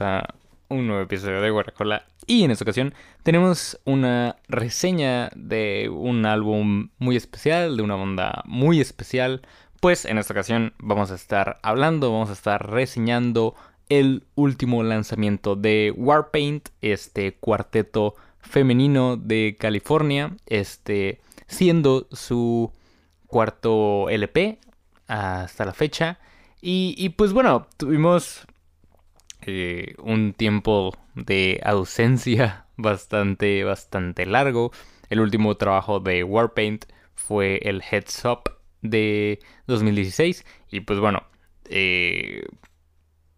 A un nuevo episodio de Guaracola. Y en esta ocasión tenemos una reseña de un álbum muy especial, de una banda muy especial. Pues en esta ocasión vamos a estar hablando, vamos a estar reseñando el último lanzamiento de Warpaint, este cuarteto femenino de California, este siendo su cuarto LP hasta la fecha. Y, pues bueno, tuvimos eh, un tiempo de ausencia bastante, bastante largo. El último trabajo de Warpaint fue el Heads Up de 2016. Y pues bueno, eh,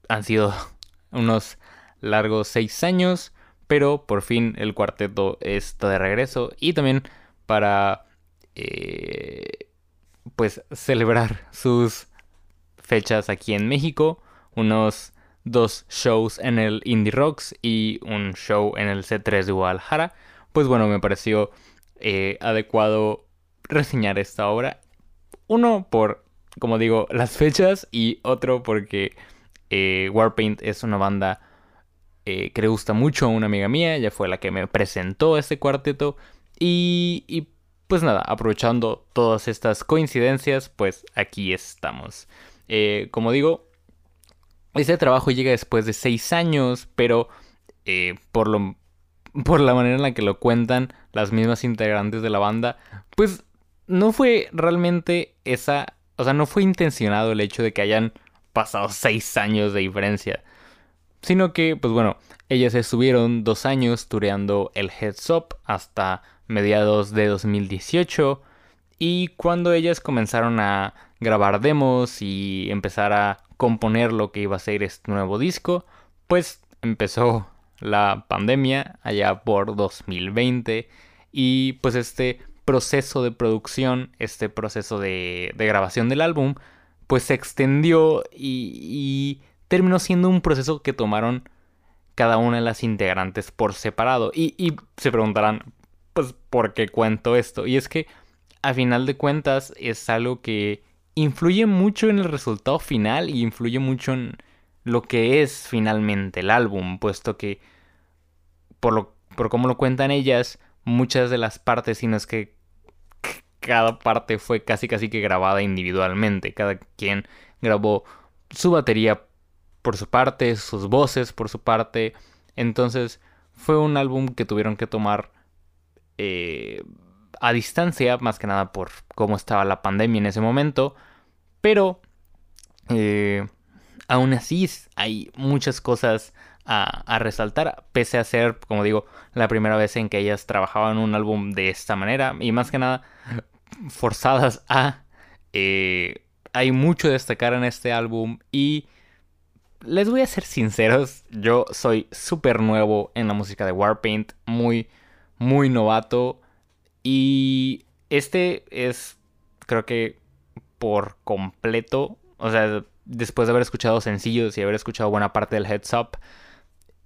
han sido unos largos seis años. Pero por fin el cuarteto está de regreso. Y también para eh, pues celebrar sus fechas aquí en México, unos dos shows en el Indie Rocks y un show en el C3 de Guadalajara, pues bueno, me pareció eh, adecuado reseñar esta obra. Uno por, como digo, las fechas y otro porque eh, Warpaint es una banda eh, que le gusta mucho a una amiga mía, ella fue la que me presentó este cuarteto y, y pues nada, aprovechando todas estas coincidencias, pues aquí estamos. Como digo, este trabajo llega después de seis años, pero eh, por, lo, por la manera en la que lo cuentan las mismas integrantes de la banda, pues no fue realmente esa, o sea, no fue intencionado el hecho de que hayan pasado seis años de diferencia, sino que, pues bueno, ellas estuvieron dos años tureando el Heads Up hasta mediados de 2018 y cuando ellas comenzaron a grabar demos y empezar a componer lo que iba a ser este nuevo disco, pues empezó la pandemia allá por 2020 y pues este proceso de producción, este proceso de, grabación del álbum, pues se extendió y, terminó siendo un proceso que tomaron cada una de las integrantes por separado. Y, y se preguntarán, pues, ¿por qué cuento esto? Y es que, a final de cuentas, es algo que influye mucho en el resultado final y influye mucho en lo que es finalmente el álbum, puesto que por lo por cómo lo cuentan ellas, muchas de las partes, sino es que cada parte fue casi casi que grabada individualmente, cada quien grabó su batería por su parte, sus voces por su parte, entonces fue un álbum que tuvieron que tomar eh, a distancia, más que nada por cómo estaba la pandemia en ese momento, pero eh, aún así hay muchas cosas a, resaltar, pese a ser, como digo, la primera vez en que ellas trabajaban un álbum de esta manera y más que nada forzadas a... Eh, hay mucho a destacar en este álbum y les voy a ser sinceros, yo soy súper nuevo en la música de Warpaint, muy, muy novato y este es, creo que por completo, o sea, después de haber escuchado sencillos y haber escuchado buena parte del Heads Up,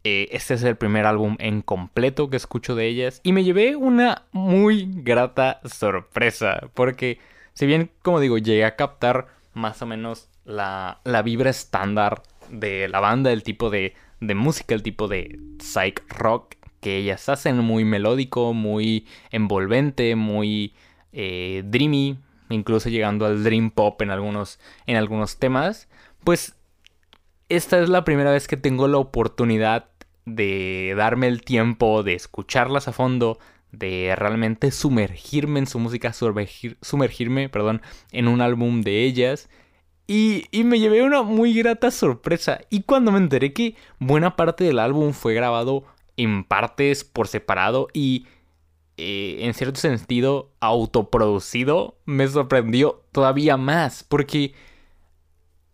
eh, este es el primer álbum en completo que escucho de ellas. Y me llevé una muy grata sorpresa, porque si bien, como digo, llegué a captar más o menos la, la vibra estándar de la banda, el tipo de, de música, el tipo de psych rock que ellas hacen, muy melódico, muy envolvente, muy eh, dreamy, incluso llegando al dream pop en algunos, en algunos temas, pues esta es la primera vez que tengo la oportunidad de darme el tiempo de escucharlas a fondo, de realmente sumergirme en su música, sumergirme, perdón, en un álbum de ellas. Y, y, me llevé una muy grata sorpresa. Y cuando me enteré que buena parte del álbum fue grabado en partes por separado y eh, en cierto sentido autoproducido, me sorprendió todavía más porque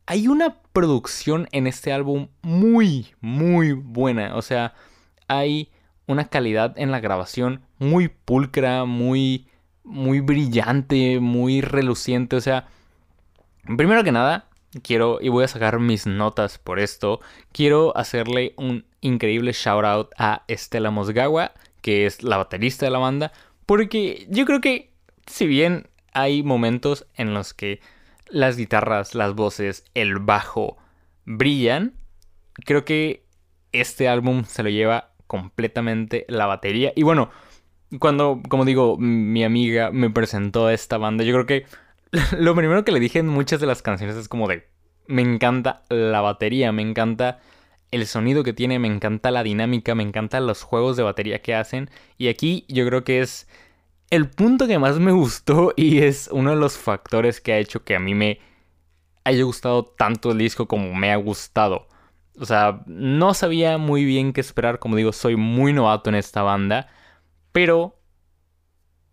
hay una producción en este álbum muy, muy buena. O sea, hay una calidad en la grabación muy pulcra, muy, muy brillante, muy reluciente. O sea, primero que nada, quiero, y voy a sacar mis notas por esto, quiero hacerle un increíble shout out a Estela Mosgawa, que es la baterista de la banda, porque yo creo que si bien hay momentos en los que las guitarras, las voces, el bajo brillan, creo que este álbum se lo lleva completamente la batería. Y bueno, cuando, como digo, mi amiga me presentó a esta banda, yo creo que lo primero que le dije en muchas de las canciones es como de, me encanta la batería, me encanta el sonido que tiene, me encanta la dinámica, me encantan los juegos de batería que hacen. Y aquí yo creo que es el punto que más me gustó y es uno de los factores que ha hecho que a mí me haya gustado tanto el disco como me ha gustado. O sea, no sabía muy bien qué esperar, como digo, soy muy novato en esta banda, pero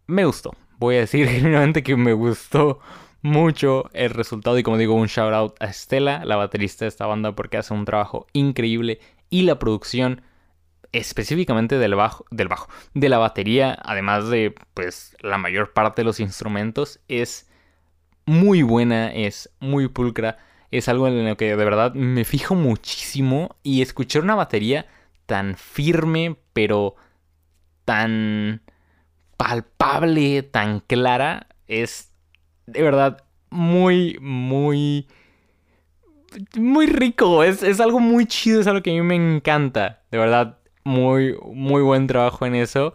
me gustó. Voy a decir genuinamente que me gustó mucho el resultado. Y como digo, un shout out a Estela, la baterista de esta banda, porque hace un trabajo increíble. Y la producción específicamente del bajo, del bajo, de la batería, además de pues la mayor parte de los instrumentos, es muy buena, es muy pulcra. Es algo en lo que de verdad me fijo muchísimo. Y escuchar una batería tan firme, pero tan palpable, tan clara, es de verdad muy, muy, muy rico. Es, es, algo muy chido, es algo que a mí me encanta. De verdad, muy, muy buen trabajo en eso.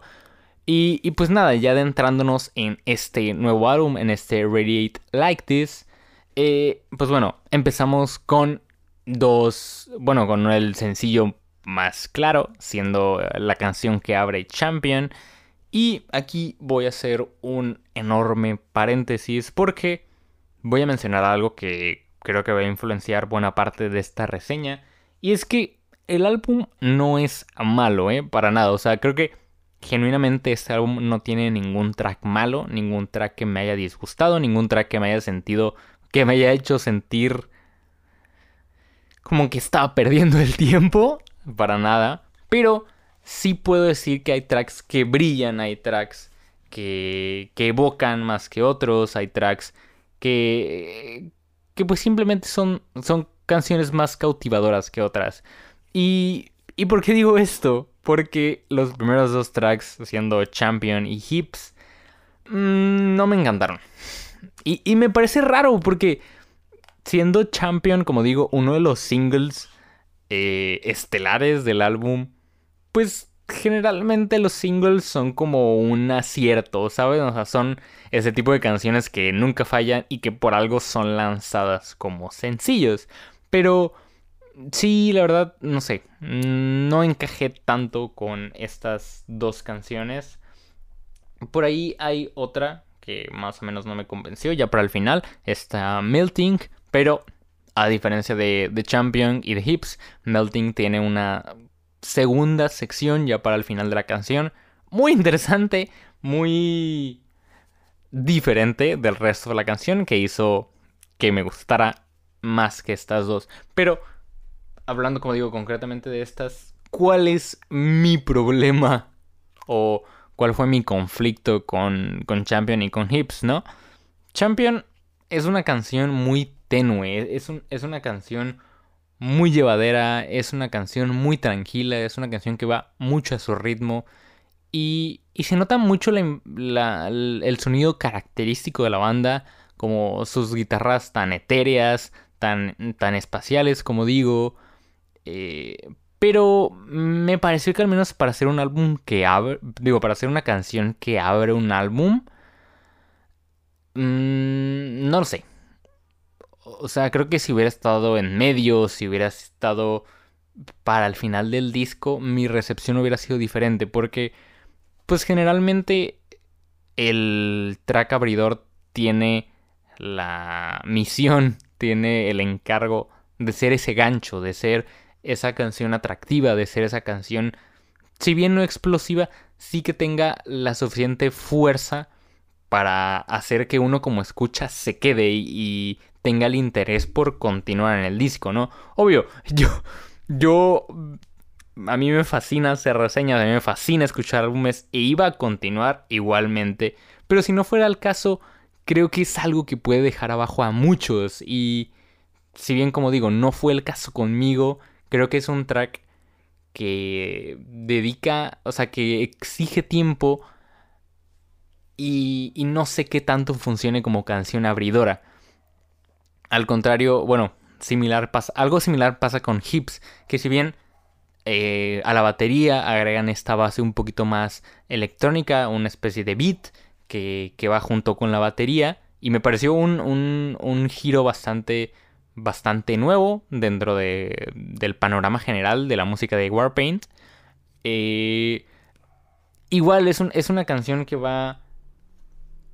Y, y pues nada, ya adentrándonos en este nuevo álbum, en este Radiate Like This. Eh, pues bueno, empezamos con dos, bueno, con el sencillo más claro, siendo la canción que abre Champion. Y aquí voy a hacer un enorme paréntesis porque voy a mencionar algo que creo que va a influenciar buena parte de esta reseña. Y es que el álbum no es malo, ¿eh? Para nada. O sea, creo que genuinamente este álbum no tiene ningún track malo, ningún track que me haya disgustado, ningún track que me haya sentido que me haya hecho sentir como que estaba perdiendo el tiempo, para nada, pero sí puedo decir que hay tracks que brillan, hay tracks que, que evocan más que otros, hay tracks que, que pues simplemente son, son canciones más cautivadoras que otras. Y, ¿Y por qué digo esto? Porque los primeros dos tracks, siendo Champion y Hips, mm, no me encantaron. Y, me parece raro porque siendo Champion, como digo, uno de los singles eh, estelares del álbum, pues generalmente los singles son como un acierto, ¿sabes? O sea, son ese tipo de canciones que nunca fallan y que por algo son lanzadas como sencillos. Pero sí, la verdad, no sé, no encajé tanto con estas dos canciones. Por ahí hay otra que más o menos no me convenció. Ya para el final está Melting, pero a diferencia de, The Champion y de Hips, Melting tiene una segunda sección ya para el final de la canción. Muy interesante, muy diferente del resto de la canción que hizo que me gustara más que estas dos. Pero hablando, como digo, concretamente de estas, ¿cuál es mi problema? O cuál fue mi conflicto con, con Champion y con Hips, ¿no? Champion es una canción muy tenue, es, es una canción muy llevadera, es una canción muy tranquila, es una canción que va mucho a su ritmo y, y se nota mucho el sonido característico de la banda, como sus guitarras tan etéreas, tan, tan espaciales, como digo, eh, pero me pareció que al menos para hacer un álbum que abre, digo, para hacer una canción que abre un álbum, mmm, no lo sé. O sea, creo que si hubiera estado en medio, si hubiera estado para el final del disco, mi recepción hubiera sido diferente. Porque, pues generalmente el track abridor tiene la misión, tiene el encargo de ser ese gancho, de ser esa canción atractiva, de ser esa canción, si bien no explosiva, sí que tenga la suficiente fuerza para hacer que uno como escucha se quede y, tenga el interés por continuar en el disco, ¿no? Obvio, yo, yo, a mí me fascina hacer reseñas, a mí me fascina escuchar álbumes e iba a continuar igualmente, pero si no fuera el caso, creo que es algo que puede dejar abajo a muchos y si bien como digo, no fue el caso conmigo, creo que es un track que dedica, o sea, que exige tiempo y, no sé qué tanto funcione como canción abridora. Al contrario, bueno, similar algo similar pasa con Hips, que si bien eh, a la batería agregan esta base un poquito más electrónica, una especie de beat que, va junto con la batería, y me pareció un, un, giro bastante, bastante nuevo dentro de, del panorama general de la música de Warpaint. Eh, igual es, un, es una canción que va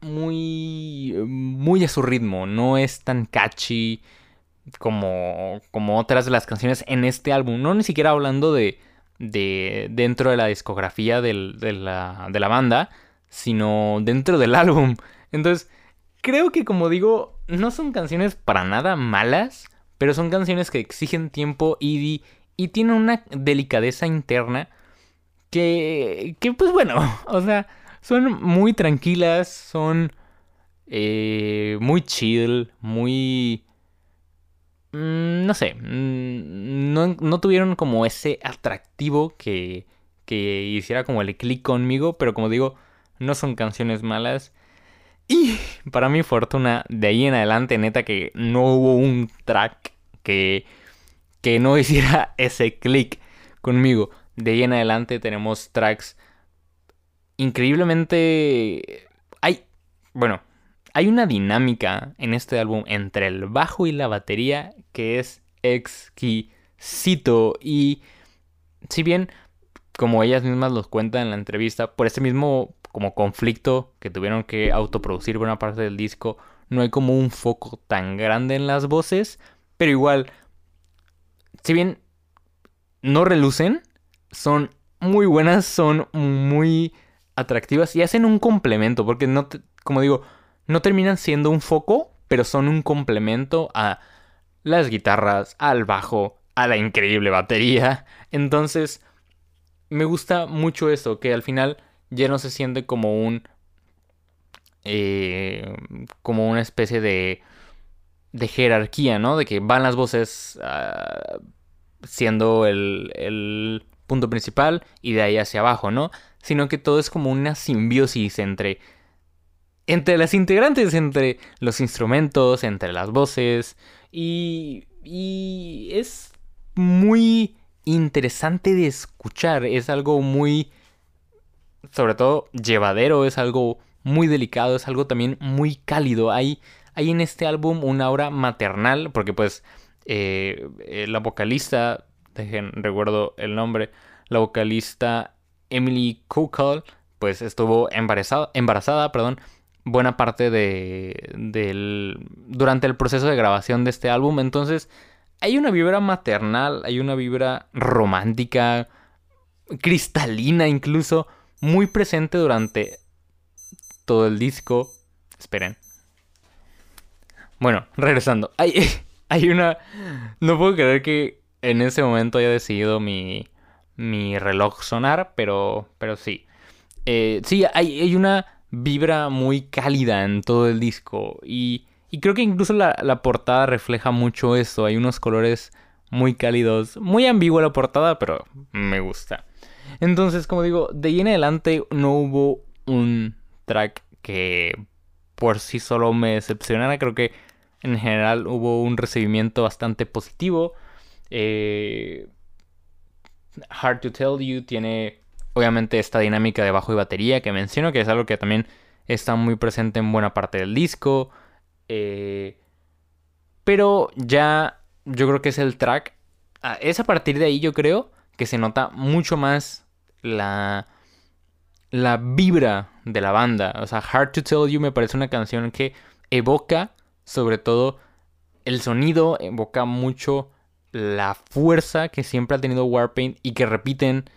muy, muy a su ritmo, no es tan catchy como, como otras de las canciones en este álbum, no ni siquiera hablando de, de dentro de la discografía de, la, de la banda, sino dentro del álbum. Entonces, creo que como digo, no son canciones para nada malas, pero son canciones que exigen tiempo y, y tienen una delicadeza interna que, que pues bueno, o sea son muy tranquilas, son eh, muy chill, muy... Mm, no sé, mm, no, tuvieron como ese atractivo que, que hiciera como el clic conmigo, pero como digo, no son canciones malas. Y para mi fortuna, de ahí en adelante, neta, que no hubo un track que, que no hiciera ese clic conmigo. De ahí en adelante tenemos tracks increíblemente hay, bueno, hay una dinámica en este álbum entre el bajo y la batería que es exquisito. Y si bien como ellas mismas los cuentan en la entrevista, por ese mismo como conflicto que tuvieron que autoproducir buena parte del disco, no hay como un foco tan grande en las voces, pero igual, si bien no relucen, son muy buenas, son muy atractivas y hacen un complemento, porque no, como digo, no terminan siendo un foco, pero son un complemento a las guitarras, al bajo, a la increíble batería. Entonces, me gusta mucho eso, que al final ya no se siente como un... Eh, como una especie de... de jerarquía, ¿no? De que van las voces ah, siendo el, el punto principal y de ahí hacia abajo, ¿no? Sino que todo es como una simbiosis entre entre las integrantes, entre los instrumentos, entre las voces y y es muy interesante de escuchar, es algo muy sobre todo llevadero, es algo muy delicado, es algo también muy cálido. Hay, hay en este álbum una aura maternal, porque pues eh, la vocalista dejen, recuerdo el nombre, la vocalista Emily Kukal, pues estuvo embarazada, embarazada, perdón, buena parte de, del, durante el proceso de grabación de este álbum. Entonces, hay una vibra maternal, hay una vibra romántica, cristalina incluso, muy presente durante todo el disco. Esperen. Bueno, regresando. Hay, hay una... No puedo creer que en ese momento haya decidido mi, mi reloj sonar, pero, pero sí. Eh, sí, hay, hay, una vibra muy cálida en todo el disco y, y creo que incluso la, la, portada refleja mucho eso. Hay unos colores muy cálidos, muy ambigua la portada, pero me gusta. Entonces, como digo, de ahí en adelante no hubo un track que por sí solo me decepcionara. Creo que en general hubo un recibimiento bastante positivo. Eh, Hard to Tell You tiene obviamente esta dinámica de bajo y batería que menciono, que es algo que también está muy presente en buena parte del disco. Eh, pero ya yo creo que es el track. Ah, es a partir de ahí yo creo que se nota mucho más la, la vibra de la banda. O sea, Hard to Tell You me parece una canción que evoca sobre todo el sonido, evoca mucho la fuerza que siempre ha tenido Warpaint y que repiten,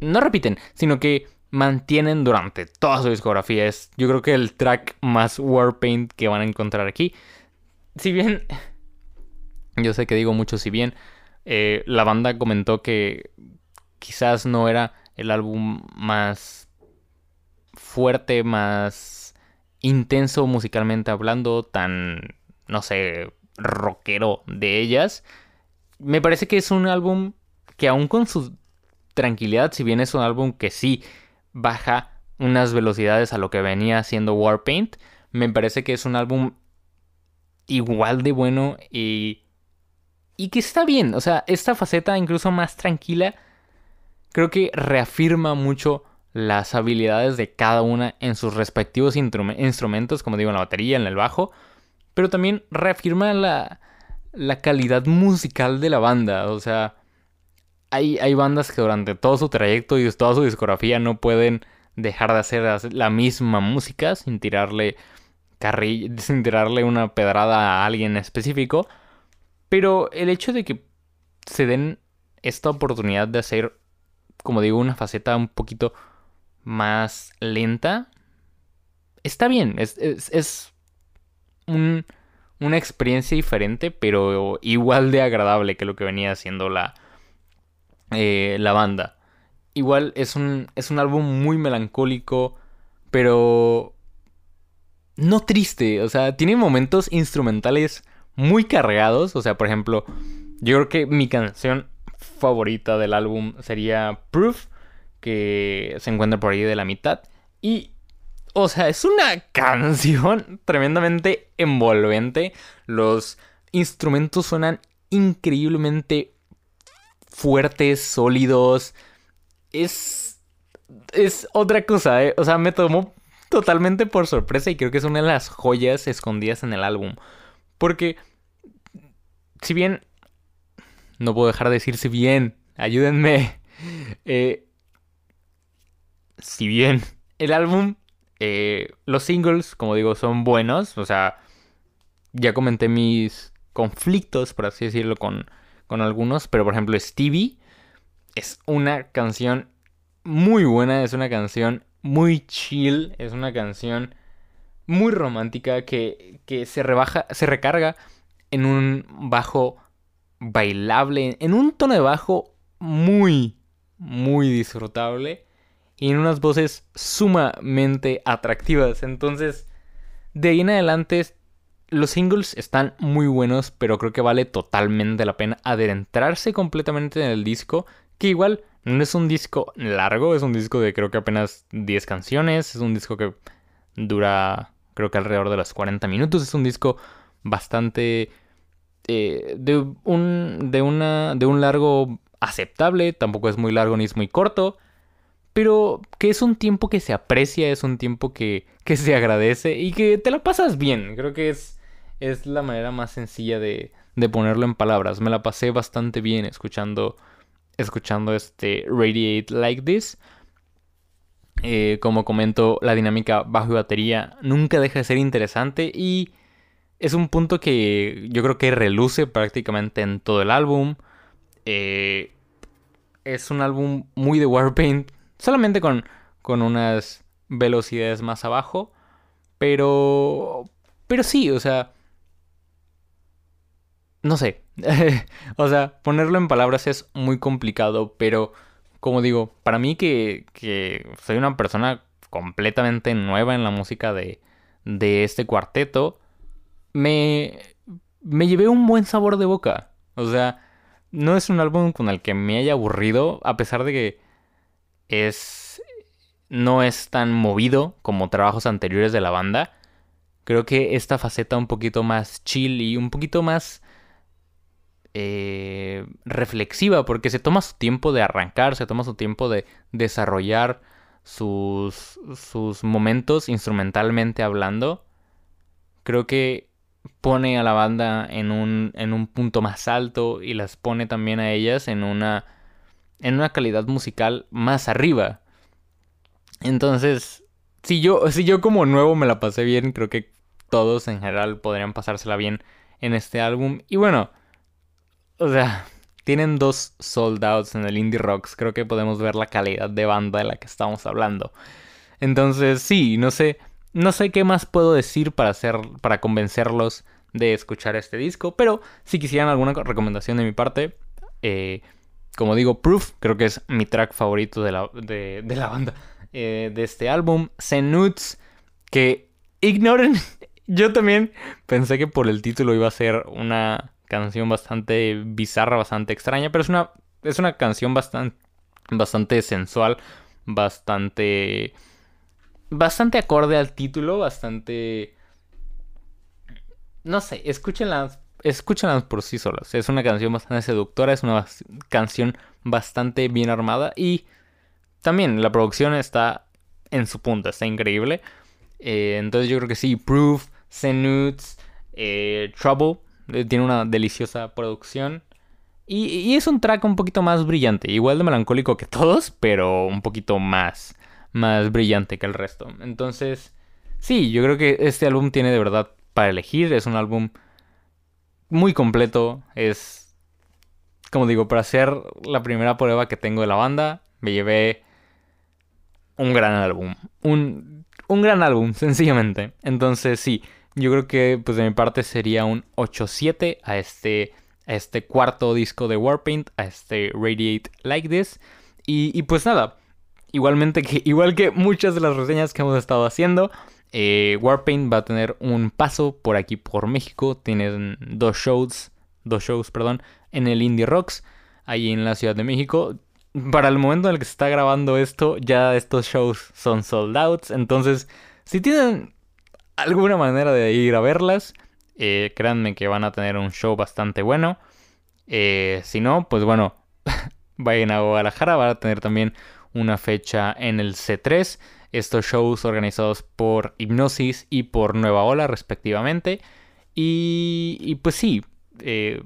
no repiten, sino que mantienen durante toda su discografía. Es yo creo que el track más Warpaint que van a encontrar aquí. Si bien, yo sé que digo mucho si bien, eh, la banda comentó que quizás no era el álbum más fuerte, más intenso musicalmente hablando, tan, no sé, rockero de ellas. Me parece que es un álbum que aún con su tranquilidad, si bien es un álbum que sí baja unas velocidades a lo que venía haciendo Warpaint, me parece que es un álbum igual de bueno y, y que está bien. O sea, esta faceta incluso más tranquila creo que reafirma mucho las habilidades de cada una en sus respectivos instrumentos, como digo, en la batería, en el bajo, pero también reafirma la, la calidad musical de la banda. O sea, hay, hay bandas que durante todo su trayecto y toda su discografía no pueden dejar de hacer la misma música sin tirarle sin tirarle una pedrada a alguien específico. Pero el hecho de que se den esta oportunidad de hacer, como digo, una faceta un poquito más lenta, está bien. Es, es, una experiencia diferente, pero igual de agradable que lo que venía haciendo la, eh, la banda. Igual es un, es un álbum muy melancólico, pero no triste. O sea, tiene momentos instrumentales muy cargados. O sea, por ejemplo, yo creo que mi canción favorita del álbum sería Proof, que se encuentra por ahí de la mitad. Y, o sea, es una canción tremendamente envolvente. Los instrumentos suenan increíblemente fuertes, sólidos. Es. Es otra cosa, ¿eh? O sea, me tomó totalmente por sorpresa y creo que es una de las joyas escondidas en el álbum. Porque. Si bien. No puedo dejar de decir si bien. Ayúdenme. Eh, si bien el álbum. Eh, los singles, como digo, son buenos. O sea. Ya comenté mis conflictos, por así decirlo, con con algunos, pero por ejemplo Stevie es una canción muy buena, es una canción muy chill, es una canción muy romántica que, que se rebaja, se recarga en un bajo bailable, en un tono de bajo muy, muy disfrutable y en unas voces sumamente atractivas. Entonces, de ahí en adelante los singles están muy buenos, pero creo que vale totalmente la pena adentrarse completamente en el disco, que igual no es un disco largo, es un disco de creo que apenas 10 canciones, es un disco que dura creo que alrededor de los 40 minutos, es un disco bastante eh, de un de una de un largo aceptable, tampoco es muy largo ni es muy corto, pero que es un tiempo que se aprecia, es un tiempo que, que se agradece y que te la pasas bien. Creo que es es la manera más sencilla de, de ponerlo en palabras. Me la pasé bastante bien escuchando, escuchando este Radiate Like This. Eh, como comento, la dinámica bajo y batería nunca deja de ser interesante y es un punto que yo creo que reluce prácticamente en todo el álbum. Eh, es un álbum muy de Warpaint, solamente con, con unas velocidades más abajo, pero, pero sí, o sea, no sé. o sea, ponerlo en palabras es muy complicado, pero como digo, para mí que, que soy una persona completamente nueva en la música de, de este cuarteto, me, me llevé un buen sabor de boca. O sea, no es un álbum con el que me haya aburrido, a pesar de que es no es tan movido como trabajos anteriores de la banda. Creo que esta faceta un poquito más chill y un poquito más eh, reflexiva porque se toma su tiempo de arrancar, se toma su tiempo de desarrollar sus, sus momentos instrumentalmente hablando. Creo que pone a la banda en un, en un punto más alto y las pone también a ellas en una, en una calidad musical más arriba. Entonces, si yo, si yo como nuevo me la pasé bien, creo que todos en general podrían pasársela bien en este álbum. Y bueno, o sea, tienen dos sold outs en el Indie Rocks, creo que podemos ver la calidad de banda de la que estamos hablando. Entonces, sí, no sé, no sé qué más puedo decir para hacer, para convencerlos de escuchar este disco, pero si quisieran alguna recomendación de mi parte, eh, como digo, Proof, creo que es mi track favorito de la, de, la banda, eh, de este álbum, Zenuts, que ignoren, yo también pensé que por el título iba a ser una canción bastante bizarra, bastante extraña, pero es una, es una canción bastante, bastante sensual, bastante bastante acorde al título, bastante... No sé, escúchenlas, escúchenlas por sí solas. Es una canción bastante seductora, es una canción bastante bien armada y también la producción está en su punto, está increíble. Eh, entonces yo creo que sí, Proof, Zenuts, eh, Trouble, eh, tiene una deliciosa producción. Y, y, es un track un poquito más brillante, igual de melancólico que todos, pero un poquito más más brillante que el resto. Entonces, sí, yo creo que este álbum tiene de verdad para elegir. Es un álbum muy completo. Es, como digo, para hacer la primera prueba que tengo de la banda, me llevé un gran álbum. Un, un gran álbum, sencillamente. Entonces, sí, yo creo que pues de mi parte sería un 8-7 a este, a este cuarto disco de Warpaint, a este Radiate Like This. Y, y pues nada, Igualmente que, igual que muchas de las reseñas que hemos estado haciendo, eh, Warpaint va a tener un paso por aquí por México. Tienen dos shows, dos shows, perdón, en el Indie Rocks, ahí en la Ciudad de México. Para el momento en el que se está grabando esto, ya estos shows son sold outs. Entonces, si tienen alguna manera de ir a verlas, eh, créanme que van a tener un show bastante bueno. Eh, si no, pues bueno, vayan a Guadalajara, van a tener también una fecha en el C3. Estos shows organizados por Hipnosis y por Nueva Ola respectivamente. Y, pues sí, eh,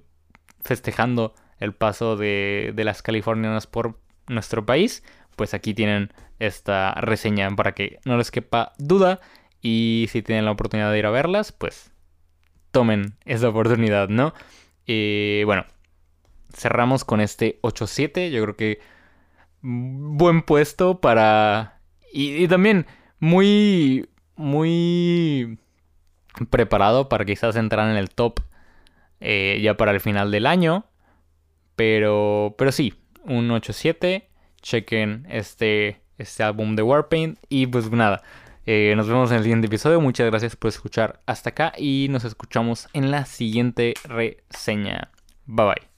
festejando el paso de, de las californianas por nuestro país, pues aquí tienen esta reseña para que no les quepa duda. Y si tienen la oportunidad de ir a verlas, pues tomen esa oportunidad, ¿no? Eh, bueno, cerramos con este 8-7. Yo creo que buen puesto para... Y, también muy... Muy preparado para quizás entrar en el top eh, ya para el final del año. Pero, pero sí, un 8-7. Chequen este, este álbum de Warpaint. Y pues nada, eh, nos vemos en el siguiente episodio. Muchas gracias por escuchar hasta acá y nos escuchamos en la siguiente reseña. Bye bye.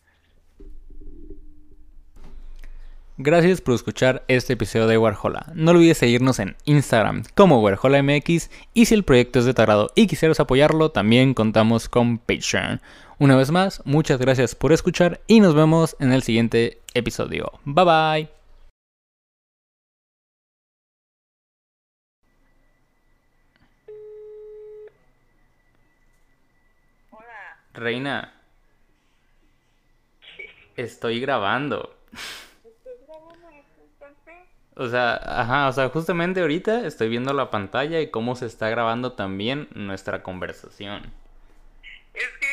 Gracias por escuchar este episodio de Warhola. No olvides seguirnos en Instagram como WarholaMX y si el proyecto es de tu agrado y quisieras apoyarlo, también contamos con Patreon. Una vez más, muchas gracias por escuchar y nos vemos en el siguiente episodio. Bye bye. Reina. Estoy grabando. O sea, ajá, o sea, justamente ahorita estoy viendo la pantalla y cómo se está grabando también nuestra conversación. Es que